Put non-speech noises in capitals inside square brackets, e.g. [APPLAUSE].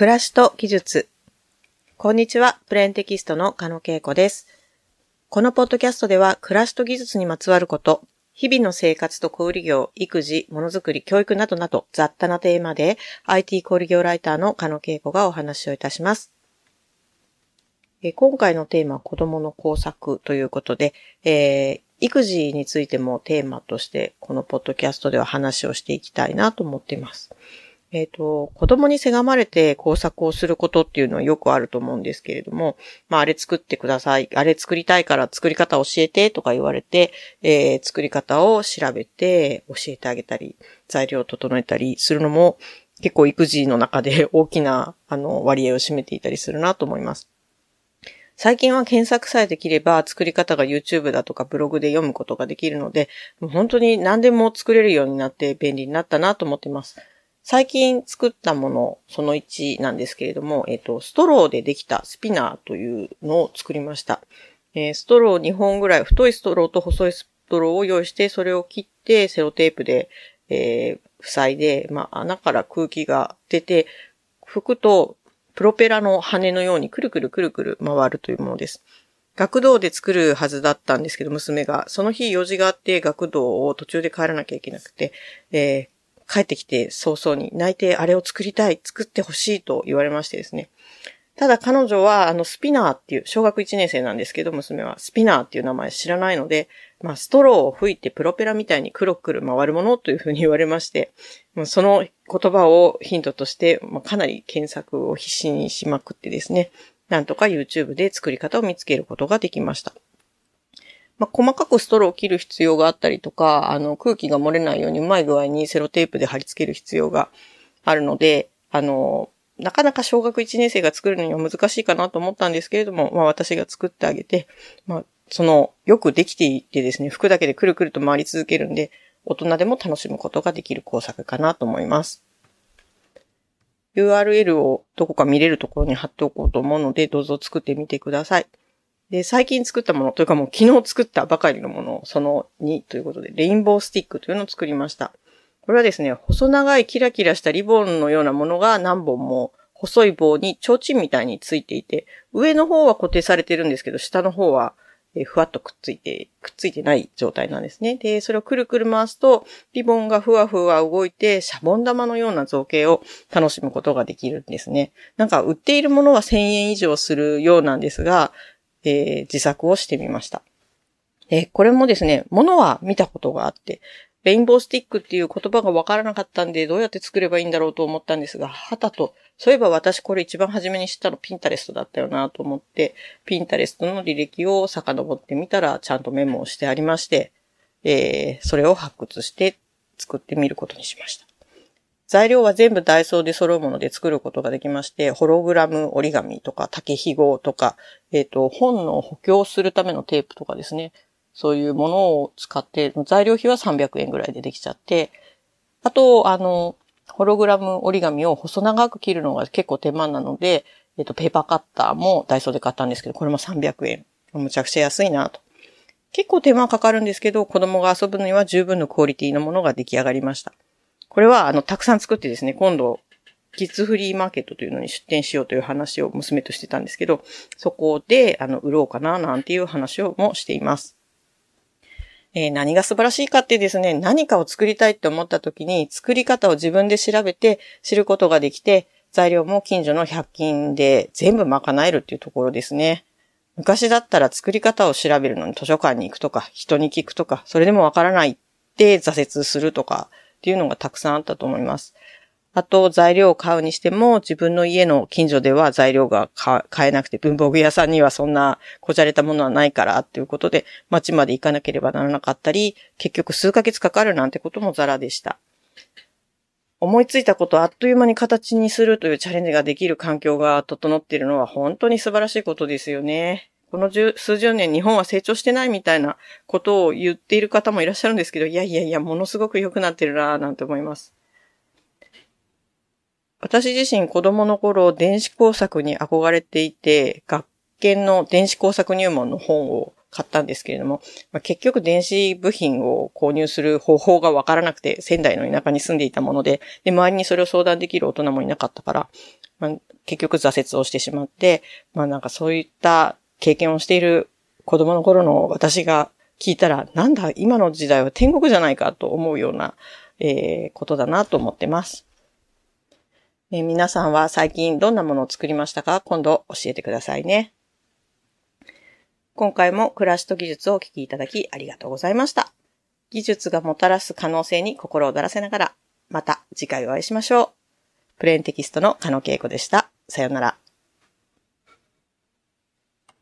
暮らしと技術。こんにちは、プレーンテキストの加野恵子です。このポッドキャストでは、暮らしと技術にまつわること、日々の生活と小売業、育児、ものづくり、教育などなど雑多なテーマで IT 小売業ライターの加野恵子がお話をいたします。え今回のテーマは子供の工作ということで、えー、育児についてもテーマとしてこのポッドキャストでは話をしていきたいなと思っています。えっ、ー、と、子供にせがまれて工作をすることっていうのはよくあると思うんですけれども、まあ、あれ作ってください。あれ作りたいから作り方教えてとか言われて、えー、作り方を調べて教えてあげたり、材料を整えたりするのも結構育児の中で [LAUGHS] 大きな、あの、割合を占めていたりするなと思います。最近は検索さえできれば作り方が YouTube だとかブログで読むことができるので、もう本当に何でも作れるようになって便利になったなと思っています。最近作ったもの、その1なんですけれども、えっ、ー、と、ストローでできたスピナーというのを作りました。えー、ストロー2本ぐらい、太いストローと細いストローを用意して、それを切ってセロテープで、えー、塞いで、まあ、穴から空気が出て、吹くと、プロペラの羽のようにくるくるくるくる回るというものです。学童で作るはずだったんですけど、娘が。その日用事があって学童を途中で帰らなきゃいけなくて、えー、帰ってきて早々に泣いてあれを作りたい、作ってほしいと言われましてですね。ただ彼女は、あの、スピナーっていう、小学1年生なんですけど、娘は、スピナーっていう名前知らないので、まあ、ストローを吹いてプロペラみたいにくるくる回るものというふうに言われまして、その言葉をヒントとして、まあ、かなり検索を必死にしまくってですね、なんとか YouTube で作り方を見つけることができました。まあ、細かくストローを切る必要があったりとか、あの、空気が漏れないようにうまい具合にセロテープで貼り付ける必要があるので、あの、なかなか小学1年生が作るのには難しいかなと思ったんですけれども、まあ私が作ってあげて、まあその、よくできていてですね、服だけでくるくると回り続けるんで、大人でも楽しむことができる工作かなと思います。URL をどこか見れるところに貼っておこうと思うので、どうぞ作ってみてください。で、最近作ったもの、というかもう昨日作ったばかりのもの、その2ということで、レインボースティックというのを作りました。これはですね、細長いキラキラしたリボンのようなものが何本も細い棒に提灯みたいについていて、上の方は固定されてるんですけど、下の方はふわっとくっついて、くっついてない状態なんですね。で、それをくるくる回すと、リボンがふわふわ動いて、シャボン玉のような造形を楽しむことができるんですね。なんか売っているものは1000円以上するようなんですが、えー、自作をしてみました。えこれもですね、ものは見たことがあって、レインボースティックっていう言葉がわからなかったんで、どうやって作ればいいんだろうと思ったんですが、はたと、そういえば私これ一番初めに知ったのピンタレストだったよなと思って、ピンタレストの履歴を遡ってみたら、ちゃんとメモをしてありまして、えー、それを発掘して作ってみることにしました。材料は全部ダイソーで揃うもので作ることができまして、ホログラム折り紙とか竹ひごとか、えっ、ー、と、本の補強するためのテープとかですね。そういうものを使って、材料費は300円ぐらいでできちゃって、あと、あの、ホログラム折り紙を細長く切るのが結構手間なので、えっ、ー、と、ペーパーカッターもダイソーで買ったんですけど、これも300円。むちゃくちゃ安いなと。結構手間かかるんですけど、子供が遊ぶのには十分のクオリティのものが出来上がりました。これは、あの、たくさん作ってですね、今度、キッズフリーマーケットというのに出店しようという話を娘としてたんですけど、そこで、あの、売ろうかな、なんていう話をもしています。えー、何が素晴らしいかってですね、何かを作りたいって思った時に、作り方を自分で調べて知ることができて、材料も近所の100均で全部賄えるっていうところですね。昔だったら作り方を調べるのに図書館に行くとか、人に聞くとか、それでもわからないって挫折するとか、っていうのがたくさんあったと思います。あと、材料を買うにしても、自分の家の近所では材料が買えなくて、文房具屋さんにはそんなこじゃれたものはないからっていうことで、街まで行かなければならなかったり、結局数ヶ月かかるなんてこともザラでした。思いついたことをあっという間に形にするというチャレンジができる環境が整っているのは本当に素晴らしいことですよね。この十数十年日本は成長してないみたいなことを言っている方もいらっしゃるんですけど、いやいやいや、ものすごく良くなってるなぁなんて思います。私自身子供の頃電子工作に憧れていて、学研の電子工作入門の本を買ったんですけれども、まあ、結局電子部品を購入する方法がわからなくて、仙台の田舎に住んでいたもので、で、周りにそれを相談できる大人もいなかったから、まあ、結局挫折をしてしまって、まあなんかそういった経験をしている子供の頃の私が聞いたら、なんだ、今の時代は天国じゃないかと思うような、えー、ことだなと思ってます。えー、皆さんは最近どんなものを作りましたか？今度教えてくださいね。今回も暮らしと技術をお聞きいただきありがとうございました。技術がもたらす可能性に心を躍らせながら、また次回お会いしましょう。プレーンテキストの加野恵子でした。さよなら。